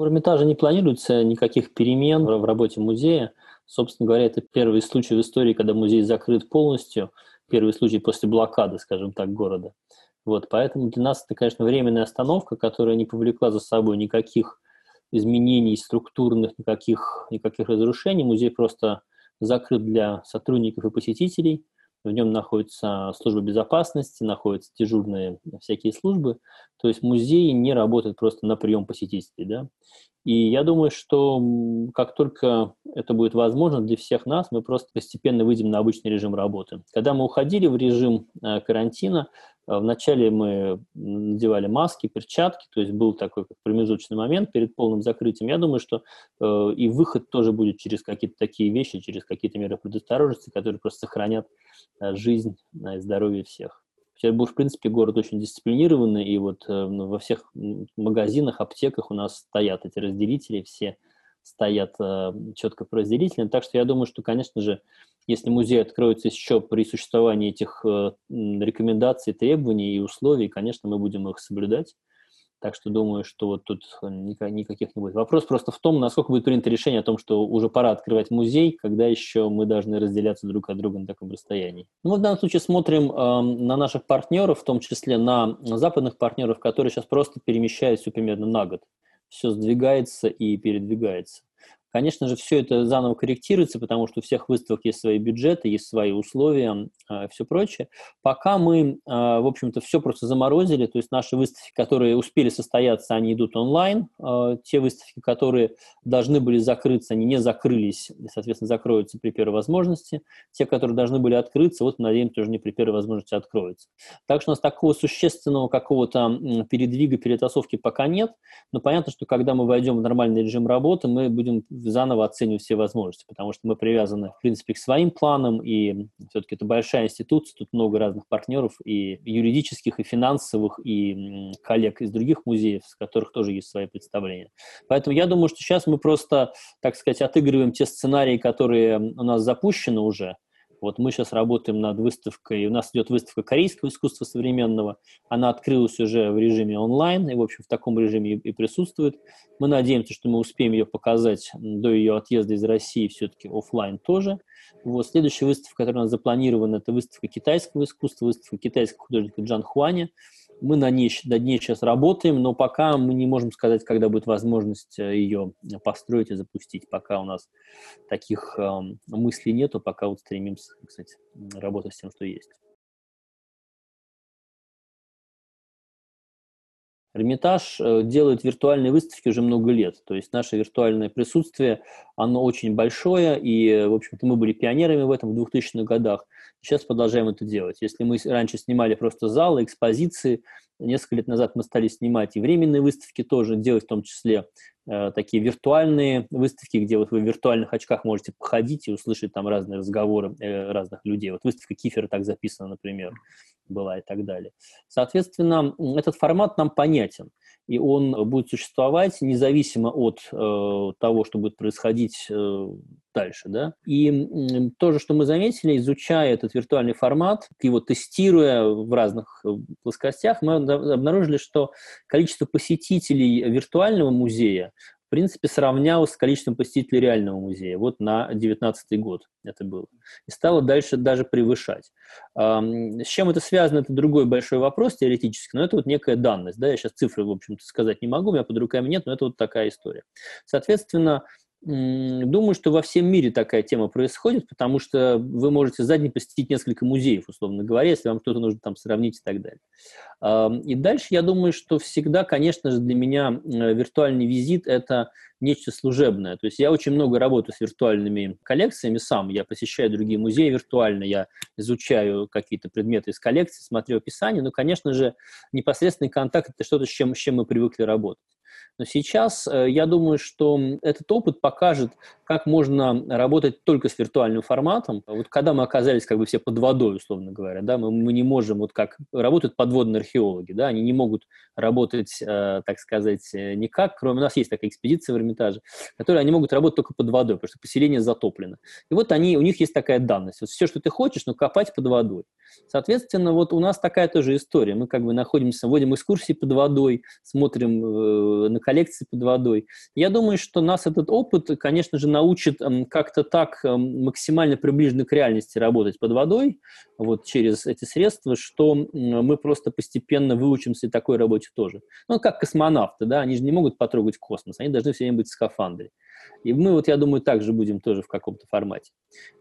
В Эрмитаже не планируется никаких перемен в работе музея. Собственно говоря, это первый случай в истории, когда музей закрыт полностью, первый случай после блокады, скажем так, города. Вот, поэтому для нас это, конечно, временная остановка, которая не повлекла за собой никаких изменений структурных, никаких, никаких разрушений. Музей просто закрыт для сотрудников и посетителей – в нем находится служба безопасности, находятся дежурные всякие службы. То есть музей не работает просто на прием посетителей. Да? И я думаю, что как только это будет возможно для всех нас, мы просто постепенно выйдем на обычный режим работы. Когда мы уходили в режим э, карантина, э, вначале мы надевали маски, перчатки, то есть был такой промежуточный момент перед полным закрытием. Я думаю, что э, и выход тоже будет через какие-то такие вещи, через какие-то меры предосторожности, которые просто сохранят жизнь и здоровье всех. Петербург, в принципе, город очень дисциплинированный, и вот э, ну, во всех магазинах, аптеках у нас стоят эти разделители, все стоят э, четко по разделителям. Так что я думаю, что, конечно же, если музей откроется еще при существовании этих э, рекомендаций, требований и условий, конечно, мы будем их соблюдать. Так что думаю, что вот тут никаких не будет. Вопрос просто в том, насколько будет принято решение о том, что уже пора открывать музей, когда еще мы должны разделяться друг от друга на таком расстоянии. Ну, в данном случае смотрим э, на наших партнеров, в том числе на западных партнеров, которые сейчас просто перемещаются примерно на год. Все сдвигается и передвигается. Конечно же, все это заново корректируется, потому что у всех выставок есть свои бюджеты, есть свои условия, э, все прочее. Пока мы, э, в общем-то, все просто заморозили, то есть наши выставки, которые успели состояться, они идут онлайн. Э, те выставки, которые должны были закрыться, они не закрылись, и, соответственно, закроются при первой возможности. Те, которые должны были открыться, вот, надеемся, тоже не при первой возможности откроются. Так что у нас такого существенного какого-то передвига, перетасовки пока нет, но понятно, что когда мы войдем в нормальный режим работы, мы будем заново оценивать все возможности, потому что мы привязаны, в принципе, к своим планам, и все-таки это большая институция, тут много разных партнеров, и юридических, и финансовых, и коллег из других музеев, с которых тоже есть свои представления. Поэтому я думаю, что сейчас мы просто, так сказать, отыгрываем те сценарии, которые у нас запущены уже, вот мы сейчас работаем над выставкой, у нас идет выставка корейского искусства современного, она открылась уже в режиме онлайн, и, в общем, в таком режиме и, присутствует. Мы надеемся, что мы успеем ее показать до ее отъезда из России все-таки офлайн тоже. Вот. Следующая выставка, которая у нас запланирована, это выставка китайского искусства, выставка китайского художника Джан Хуаня. Мы на ней, над ней сейчас работаем, но пока мы не можем сказать, когда будет возможность э, ее построить и запустить. Пока у нас таких э, мыслей нету, пока вот стремимся, кстати, работать с тем, что есть. Эрмитаж э, делает виртуальные выставки уже много лет. То есть наше виртуальное присутствие, оно очень большое, и, в общем-то, мы были пионерами в этом в 2000-х годах. Сейчас продолжаем это делать. Если мы раньше снимали просто залы, экспозиции, несколько лет назад мы стали снимать и временные выставки тоже, делать в том числе э, такие виртуальные выставки, где вот вы в виртуальных очках можете походить и услышать там разные разговоры э, разных людей. Вот выставка Кифера так записана, например была и так далее. Соответственно, этот формат нам понятен, и он будет существовать независимо от э, того, что будет происходить э, дальше. Да? И э, то же, что мы заметили, изучая этот виртуальный формат, его тестируя в разных э, плоскостях, мы обнаружили, что количество посетителей виртуального музея в принципе, сравнялось с количеством посетителей реального музея. Вот на 2019 год это было. И стало дальше даже превышать. С чем это связано, это другой большой вопрос теоретически, но это вот некая данность. Да? Я сейчас цифры, в общем-то, сказать не могу, у меня под руками нет, но это вот такая история. Соответственно, Думаю, что во всем мире такая тема происходит, потому что вы можете за день посетить несколько музеев, условно говоря, если вам что-то нужно там сравнить и так далее. И дальше я думаю, что всегда, конечно же, для меня виртуальный визит – это нечто служебное. То есть я очень много работаю с виртуальными коллекциями сам. Я посещаю другие музеи виртуально, я изучаю какие-то предметы из коллекции, смотрю описание. Но, конечно же, непосредственный контакт – это что-то, с чем, с чем мы привыкли работать. Но сейчас э, я думаю, что этот опыт покажет, как можно работать только с виртуальным форматом. Вот когда мы оказались как бы все под водой, условно говоря, да, мы, мы не можем, вот как работают подводные археологи, да, они не могут работать, э, так сказать, э, никак, кроме у нас есть такая экспедиция в Эрмитаже, которые они могут работать только под водой, потому что поселение затоплено. И вот они, у них есть такая данность. Вот все, что ты хочешь, но копать под водой. Соответственно, вот у нас такая тоже история. Мы как бы находимся, вводим экскурсии под водой, смотрим э, на коллекции под водой. Я думаю, что нас этот опыт, конечно же, научит как-то так максимально приближенно к реальности работать под водой, вот через эти средства, что мы просто постепенно выучимся такой работе тоже. Ну, как космонавты, да, они же не могут потрогать космос, они должны все время быть в скафандре. И мы, вот, я думаю, также будем тоже в каком-то формате.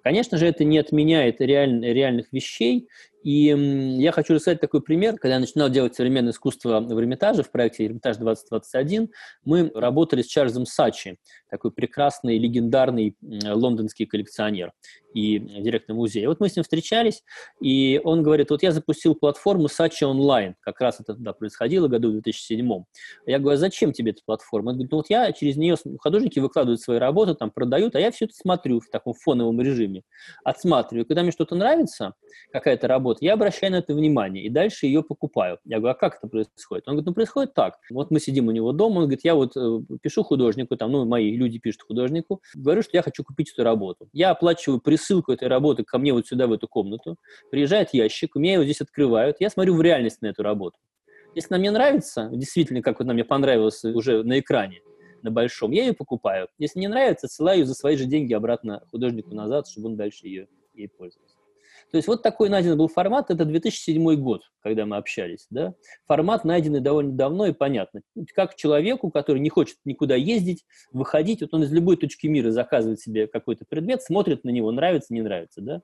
Конечно же, это не отменяет реаль, реальных вещей, и я хочу рассказать такой пример. Когда я начинал делать современное искусство в Эрмитаже, в проекте «Эрмитаж 2021», мы работали с Чарльзом Сачи, такой прекрасный, легендарный лондонский коллекционер и директор музея. Вот мы с ним встречались, и он говорит, вот я запустил платформу Сачи онлайн, как раз это тогда происходило, году в 2007. Я говорю, а зачем тебе эта платформа? Он говорит, ну вот я через нее, художники выкладывают свои работы, там продают, а я все это смотрю в таком фоновом режиме, отсматриваю. Когда мне что-то нравится, какая-то работа, я обращаю на это внимание и дальше ее покупаю. Я говорю, а как это происходит? Он говорит, ну происходит так. Вот мы сидим у него дома, он говорит, я вот э, пишу художнику, там, ну, мои люди пишут художнику, говорю, что я хочу купить эту работу. Я оплачиваю присылку этой работы ко мне вот сюда, в эту комнату, приезжает ящик, у меня его здесь открывают, я смотрю в реальность на эту работу. Если она мне нравится, действительно, как вот она мне понравилась уже на экране, на большом, я ее покупаю. Если не нравится, ссылаю за свои же деньги обратно художнику назад, чтобы он дальше ее ей пользовался. То есть вот такой найден был формат, это 2007 год, когда мы общались, да. Формат найденный довольно давно и понятно. Как человеку, который не хочет никуда ездить, выходить, вот он из любой точки мира заказывает себе какой-то предмет, смотрит на него, нравится, не нравится, да.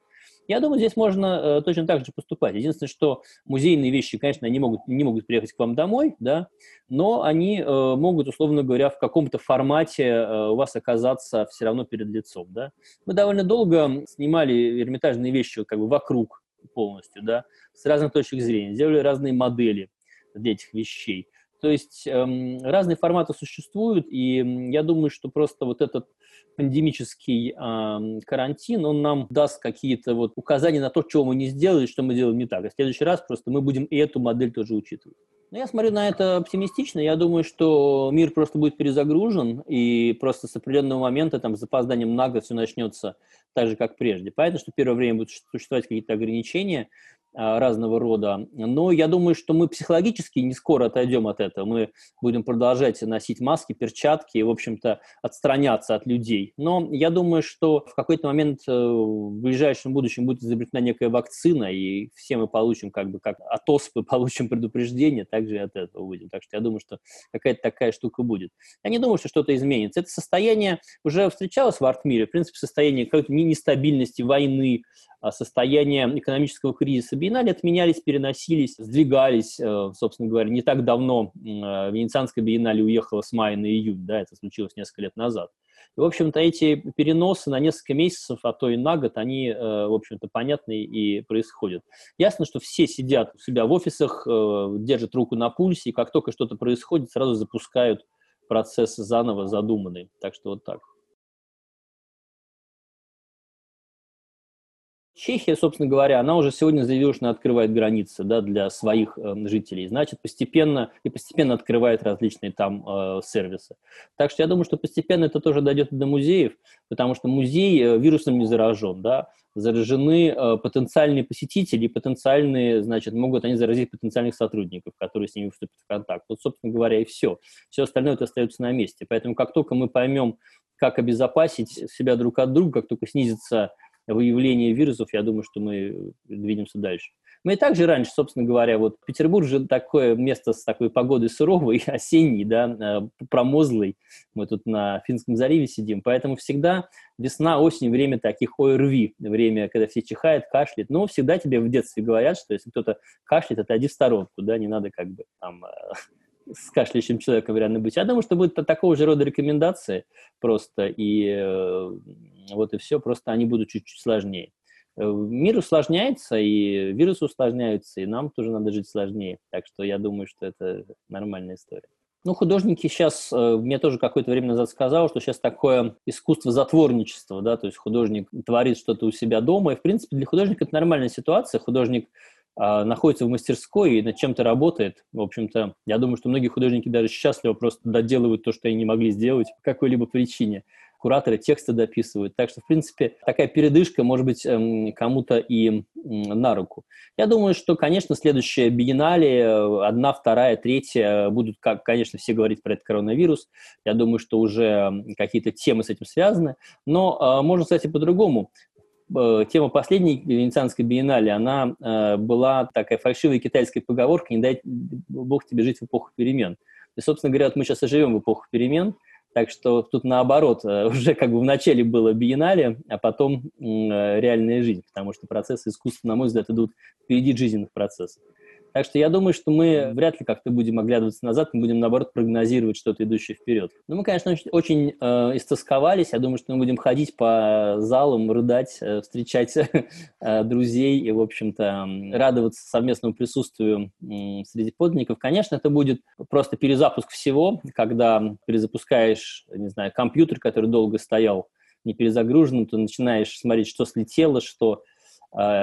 Я думаю, здесь можно э, точно так же поступать. Единственное, что музейные вещи, конечно, они могут, не могут приехать к вам домой, да, но они э, могут, условно говоря, в каком-то формате э, у вас оказаться все равно перед лицом, да. Мы довольно долго снимали эрмитажные вещи как бы вокруг полностью, да, с разных точек зрения, делали разные модели для этих вещей. То есть эм, разные форматы существуют, и я думаю, что просто вот этот пандемический э, карантин, он нам даст какие-то вот указания на то, чего мы не сделали, что мы делаем не так. А в следующий раз просто мы будем и эту модель тоже учитывать. Но я смотрю на это оптимистично. Я думаю, что мир просто будет перезагружен, и просто с определенного момента, там, с запозданием на год все начнется так же, как прежде. Понятно, что первое время будут существовать какие-то ограничения, разного рода. Но я думаю, что мы психологически не скоро отойдем от этого. Мы будем продолжать носить маски, перчатки и, в общем-то, отстраняться от людей. Но я думаю, что в какой-то момент э, в ближайшем будущем будет изобретена некая вакцина, и все мы получим, как бы, как от оспы получим предупреждение, также и от этого выйдем. Так что я думаю, что какая-то такая штука будет. Я не думаю, что что-то изменится. Это состояние уже встречалось в арт-мире, в принципе, состояние какой-то нестабильности, войны, а, состояние экономического кризиса биеннале отменялись, переносились, сдвигались, э, собственно говоря. Не так давно э, Венецианская биеннале уехала с мая на июнь, да, это случилось несколько лет назад. И, в общем-то, эти переносы на несколько месяцев, а то и на год, они, э, в общем-то, понятны и происходят. Ясно, что все сидят у себя в офисах, держат руку на пульсе, и как только что-то происходит, сразу запускают процесс заново задуманный. Так что вот так. Чехия, собственно говоря, она уже сегодня заявила, что она открывает границы да, для своих э, жителей. Значит, постепенно и постепенно открывает различные там э, сервисы. Так что я думаю, что постепенно это тоже дойдет до музеев, потому что музей э, вирусом не заражен. Да? Заражены э, потенциальные посетители, потенциальные, значит, могут они заразить потенциальных сотрудников, которые с ними вступят в контакт. Вот, собственно говоря, и все. Все остальное это остается на месте. Поэтому как только мы поймем, как обезопасить себя друг от друга, как только снизится выявления вирусов, я думаю, что мы двинемся дальше. Мы и также раньше, собственно говоря, вот Петербург же такое место с такой погодой суровой, осенней, да, э, промозлой. Мы тут на Финском заливе сидим, поэтому всегда весна, осень, время таких ОРВИ, время, когда все чихают, кашляют. Но всегда тебе в детстве говорят, что если кто-то кашляет, отойди в сторонку, да, не надо как бы там э, с кашляющим человеком реально быть. Я думаю, что будет такого же рода рекомендации просто, и э, вот и все, просто они будут чуть-чуть сложнее. Э, мир усложняется, и вирусы усложняются, и нам тоже надо жить сложнее. Так что я думаю, что это нормальная история. Ну, художники сейчас, э, мне тоже какое-то время назад сказал, что сейчас такое искусство затворничества, да, то есть художник творит что-то у себя дома, и, в принципе, для художника это нормальная ситуация. Художник находится в мастерской и над чем-то работает. В общем-то, я думаю, что многие художники даже счастливо просто доделывают то, что они не могли сделать по какой-либо причине. кураторы тексты дописывают. Так что, в принципе, такая передышка может быть эм, кому-то и на руку. Я думаю, что, конечно, следующее биеннале, э, одна, вторая, третья, будут, как, конечно, все говорить про этот коронавирус. Я думаю, что уже какие-то темы с этим связаны. Но э, можно сказать и по-другому тема последней Венецианской биеннале, она э, была такая фальшивая китайская поговорка «не дай Бог тебе жить в эпоху перемен». И, собственно говоря, вот мы сейчас и живем в эпоху перемен, так что тут наоборот, э, уже как бы в начале было биеннале, а потом э, реальная жизнь, потому что процессы искусства, на мой взгляд, идут впереди жизненных процессов. Так что я думаю, что мы вряд ли как-то будем оглядываться назад, мы будем, наоборот, прогнозировать что-то идущее вперед. Но мы, конечно, очень, очень э, истосковались. Я думаю, что мы будем ходить по залам, рыдать, э, встречать э, друзей и, в общем-то, радоваться совместному присутствию э, среди подлинников. Конечно, это будет просто перезапуск всего, когда перезапускаешь, не знаю, компьютер, который долго стоял не перезагруженным, ты начинаешь смотреть, что слетело, что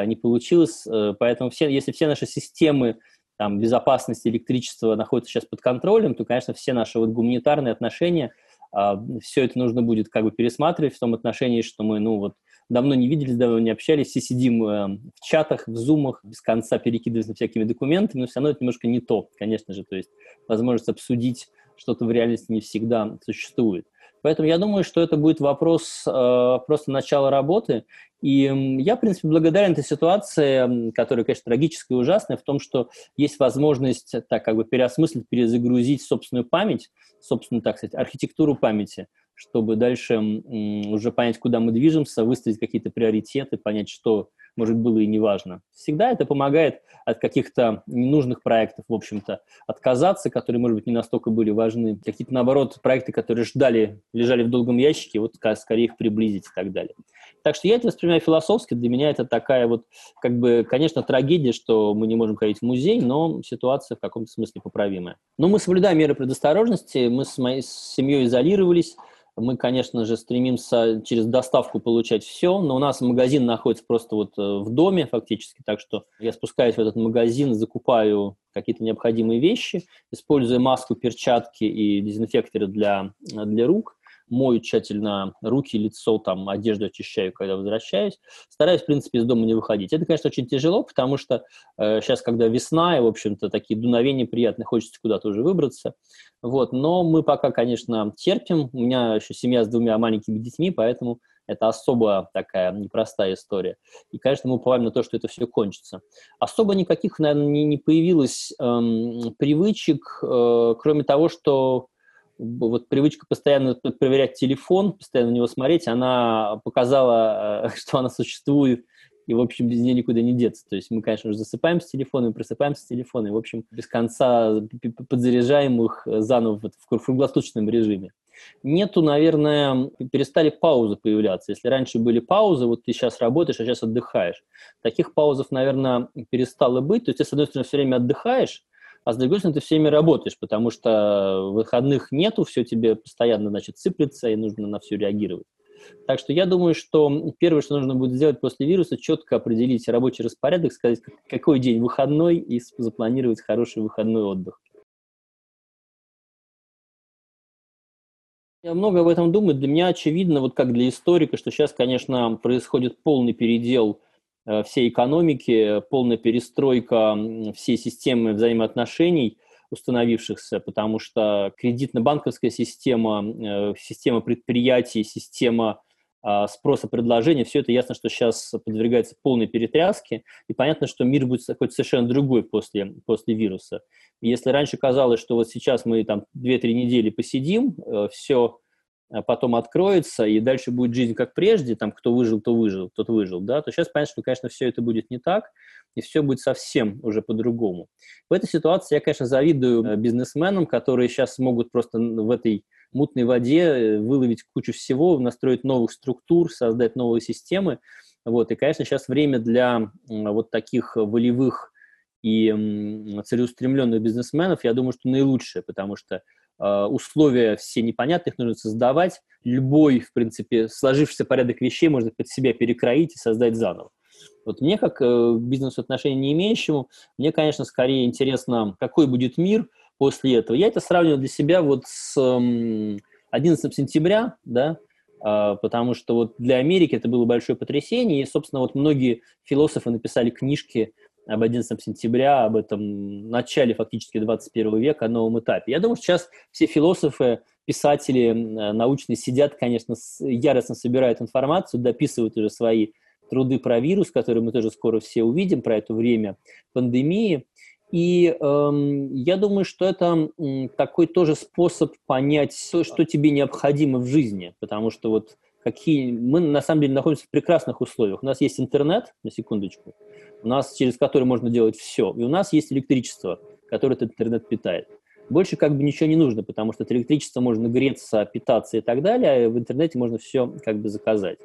не получилось. Э, поэтому все, если все наши системы там, безопасности электричества находятся сейчас под контролем, то, конечно, все наши вот гуманитарные отношения, а, все это нужно будет как бы пересматривать в том отношении, что мы, ну вот, давно не виделись, давно не общались, все сидим э, в чатах, в зумах, без конца перекидываемся всякими документами, но все равно это немножко не то, конечно же, то есть возможность обсудить что-то в реальности не всегда существует. Поэтому я думаю, что это будет вопрос э, просто начала работы. И я, в принципе, благодарен этой ситуации, которая, конечно, трагическая и ужасная, в том, что есть возможность так как бы переосмыслить, перезагрузить собственную память, собственную, так сказать, архитектуру памяти, чтобы дальше уже понять, куда мы движемся, выставить какие-то приоритеты, понять, что может, было и неважно. Всегда это помогает от каких-то ненужных проектов, в общем-то, отказаться, которые, может быть, не настолько были важны. Какие-то, наоборот, проекты, которые ждали, лежали в долгом ящике, вот скорее их приблизить и так далее. Так что я это воспринимаю философски. Для меня это такая вот, как бы, конечно, трагедия, что мы не можем ходить в музей, но ситуация в каком-то смысле поправимая. Но мы соблюдаем меры предосторожности, мы с моей с семьей изолировались, мы, конечно же, стремимся через доставку получать все, но у нас магазин находится просто вот э, в доме фактически, так что я спускаюсь в этот магазин, закупаю какие-то необходимые вещи, используя маску, перчатки и дезинфекторы для, для рук, мою тщательно руки, лицо, там, одежду очищаю, когда возвращаюсь. Стараюсь, в принципе, из дома не выходить. Это, конечно, очень тяжело, потому что э, сейчас, когда весна, и, в общем-то, такие дуновения приятные, хочется куда-то уже выбраться. Вот, но мы пока, конечно, терпим. У меня еще семья с двумя маленькими детьми, поэтому это особо такая непростая история. И, конечно, мы уповаем на то, что это все кончится. Особо никаких, наверное, не, не появилось эм, привычек, э, кроме того, что вот привычка постоянно проверять телефон, постоянно на него смотреть, она показала, э, что она существует, и, в общем, без нее никуда не деться. То есть мы, конечно же, засыпаем с телефоном, просыпаемся с телефона, и, в общем, без конца подзаряжаем их заново в круглосуточном режиме. Нету, наверное, перестали паузы появляться. Если раньше были паузы, вот ты сейчас работаешь, а сейчас отдыхаешь. Таких паузов, наверное, перестало быть. То есть ты, с одной стороны, все время отдыхаешь, а с другой стороны, ты все время работаешь, потому что выходных нету, все тебе постоянно, значит, сыплется, и нужно на все реагировать. Так что я думаю, что первое, что нужно будет сделать после вируса, четко определить рабочий распорядок, сказать, какой день выходной, и запланировать хороший выходной отдых. Я много об этом думаю. Для меня очевидно, вот как для историка, что сейчас, конечно, происходит полный передел всей экономики, полная перестройка всей системы взаимоотношений установившихся, потому что кредитно-банковская система, э, система предприятий, система а, спроса предложения, все это ясно, что сейчас подвергается полной перетряске, и понятно, что мир будет какой-то совершенно другой после, после вируса. Если раньше казалось, что вот сейчас мы там 2-3 недели посидим, э, все потом откроется, и дальше будет жизнь как прежде, там, кто выжил, то выжил, тот выжил, да, то сейчас понятно, что, конечно, все это будет не так, и все будет совсем уже по-другому. В этой ситуации я, конечно, завидую э, бизнесменам, которые сейчас могут просто в этой мутной воде э, выловить кучу всего, настроить новых структур, создать новые системы, вот, и, конечно, сейчас время для вот таких волевых и целеустремленных бизнесменов, я думаю, что наилучшее, потому что условия все непонятных нужно создавать. Любой, в принципе, сложившийся порядок вещей можно под себя перекроить и создать заново. Вот мне, как э, бизнесу отношения не имеющему, мне, конечно, скорее интересно, какой будет мир после этого. Я это сравниваю для себя вот с 11 сентября, да, а, потому что вот для Америки это было большое потрясение, и, собственно, вот многие философы написали книжки об 11 сентября, об этом начале фактически 21 века, о новом этапе. Я думаю, сейчас все философы, писатели научные сидят, конечно, яростно собирают информацию, дописывают уже свои труды про вирус, которые мы тоже скоро все увидим, про это время пандемии. И эм, я думаю, что это м, такой тоже способ понять, что, что тебе необходимо в жизни, потому что вот какие мы на самом деле находимся в прекрасных условиях. У нас есть интернет, на секундочку, у нас через который можно делать все, и у нас есть электричество, которое этот интернет питает. Больше как бы ничего не нужно, потому что от электричества можно греться, питаться и так далее, а в интернете можно все как бы заказать.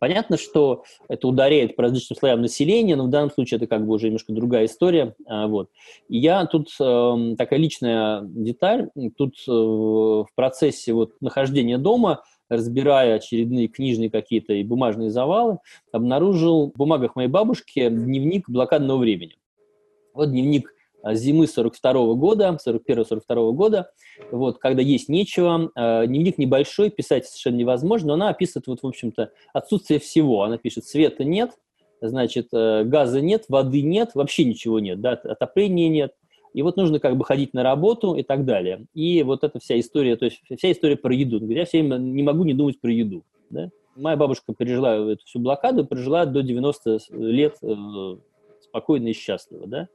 Понятно, что это ударяет по различным слоям населения, но в данном случае это как бы уже немножко другая история. А, вот. И я тут э, такая личная деталь, тут э, в процессе вот нахождения дома разбирая очередные книжные какие-то и бумажные завалы, обнаружил в бумагах моей бабушки дневник блокадного времени. Вот дневник Э, зимы 42 года, 41-42 года, вот, когда есть нечего. Э, дневник небольшой, писать совершенно невозможно, но она описывает, вот, в общем-то, отсутствие всего. Она пишет, света нет, значит, э, газа нет, воды нет, вообще ничего нет, да, отопления нет. И вот нужно как бы ходить на работу и так далее. И вот эта вся история, то есть вся история про еду. Я все время не могу не думать про еду. Да? Моя бабушка пережила эту всю блокаду, пережила до 90 лет э, спокойно и счастливо. Да?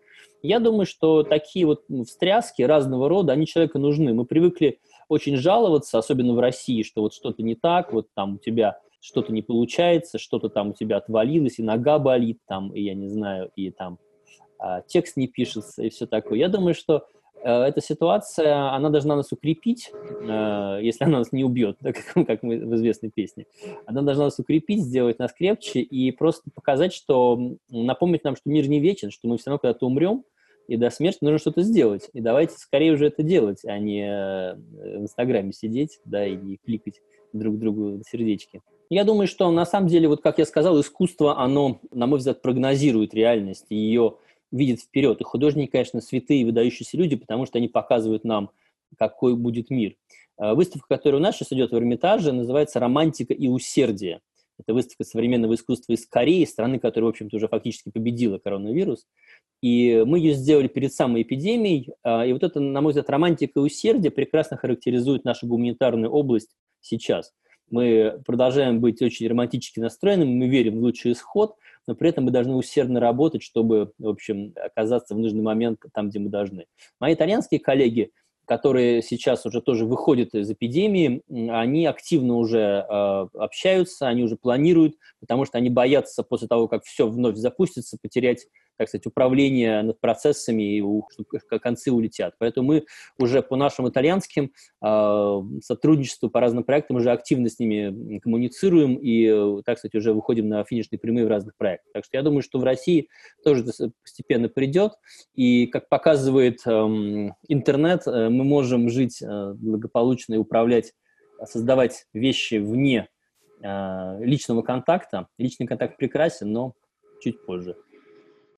Я думаю, что такие вот встряски разного рода, они человеку нужны. Мы привыкли очень жаловаться, особенно в России, что вот что-то не так, вот там у тебя что-то не получается, что-то там у тебя отвалилось, и нога болит, там, и я не знаю, и там текст не пишется, и все такое. Я думаю, что э, эта ситуация, она должна нас укрепить, э, если она нас не убьет, да, как, как мы в известной песне. Она должна нас укрепить, сделать нас крепче и просто показать, что, напомнить нам, что мир не вечен, что мы все равно когда-то умрем, и до смерти нужно что-то сделать. И давайте скорее уже это делать, а не э, в Инстаграме сидеть, да, и не кликать друг другу сердечки. Я думаю, что на самом деле, вот как я сказал, искусство, оно, на мой взгляд, прогнозирует реальность, и ее видит вперед. И художники, конечно, святые, выдающиеся люди, потому что они показывают нам, какой будет мир. Э, выставка, которая у нас сейчас идет в Эрмитаже, называется «Романтика и усердие». Это выставка современного искусства из Кореи, страны, которая, в общем-то, уже фактически победила коронавирус. И мы ее сделали перед самой эпидемией. А, и вот это, на мой взгляд, романтика и усердие прекрасно характеризует нашу гуманитарную область сейчас. Мы продолжаем быть очень романтически настроенными, мы верим в лучший исход, но при этом мы должны усердно работать, чтобы, в общем, оказаться в нужный момент там, где мы должны. Мои итальянские коллеги которые сейчас уже тоже выходят из эпидемии, они активно уже э, общаются, они уже планируют, потому что они боятся после того, как все вновь запустится, потерять так сказать, управление над процессами, и концы улетят. Поэтому мы уже по нашим итальянским э, сотрудничеству по разным проектам уже активно с ними коммуницируем и, так сказать, уже выходим на финишные прямые в разных проектах. Так что я думаю, что в России тоже постепенно придет, и, как показывает эм, интернет, э, мы можем жить э, благополучно и управлять, создавать вещи вне э, личного контакта. Личный контакт прекрасен, но чуть позже.